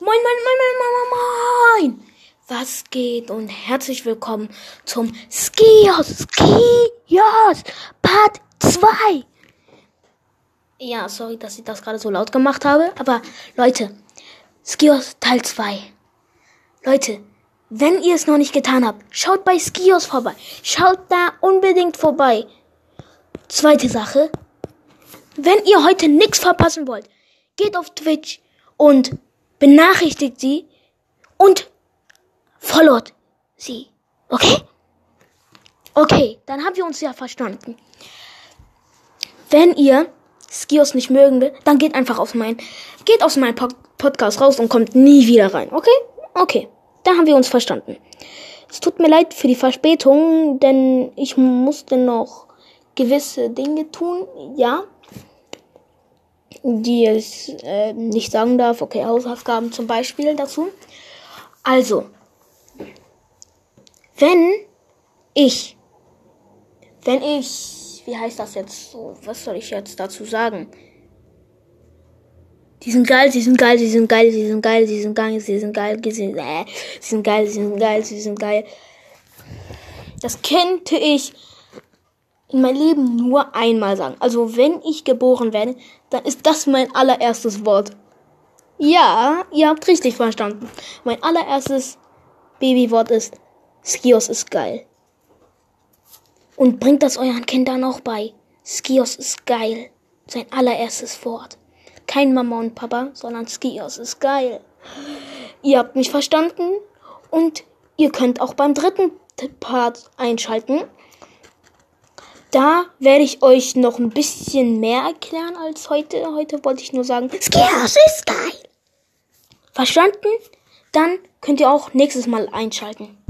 Moin, moin, moin, moin, moin, moin. Was geht und herzlich willkommen zum Skios, Skios Part 2. Ja, sorry, dass ich das gerade so laut gemacht habe, aber Leute, Skios Teil 2. Leute, wenn ihr es noch nicht getan habt, schaut bei Skios vorbei. Schaut da unbedingt vorbei. Zweite Sache, wenn ihr heute nichts verpassen wollt, geht auf Twitch und benachrichtigt sie und followt sie. Okay? Okay, dann haben wir uns ja verstanden. Wenn ihr Skios nicht mögen will, dann geht einfach auf mein, geht aus meinem po Podcast raus und kommt nie wieder rein. Okay? Okay. Da haben wir uns verstanden. Es tut mir leid für die Verspätung, denn ich musste noch gewisse Dinge tun. Ja, die ich äh, nicht sagen darf. Okay, Hausaufgaben zum Beispiel dazu. Also, wenn ich, wenn ich, wie heißt das jetzt so? Was soll ich jetzt dazu sagen? Die sind geil, sie sind geil, sie sind geil, sie sind geil, sie sind geil, sie sind geil, sie sind, äh, sie sind geil, sie sind geil, sie sind geil. Das könnte ich in meinem Leben nur einmal sagen. Also wenn ich geboren werde, dann ist das mein allererstes Wort. Ja, ihr habt richtig verstanden. Mein allererstes Babywort ist Skios ist geil. Und bringt das euren Kindern auch bei. Skios ist geil. Sein allererstes Wort. Kein Mama und Papa, sondern Skios ist geil. Ihr habt mich verstanden und ihr könnt auch beim dritten Part einschalten. Da werde ich euch noch ein bisschen mehr erklären als heute. Heute wollte ich nur sagen, Skios ist geil. Verstanden? Dann könnt ihr auch nächstes Mal einschalten.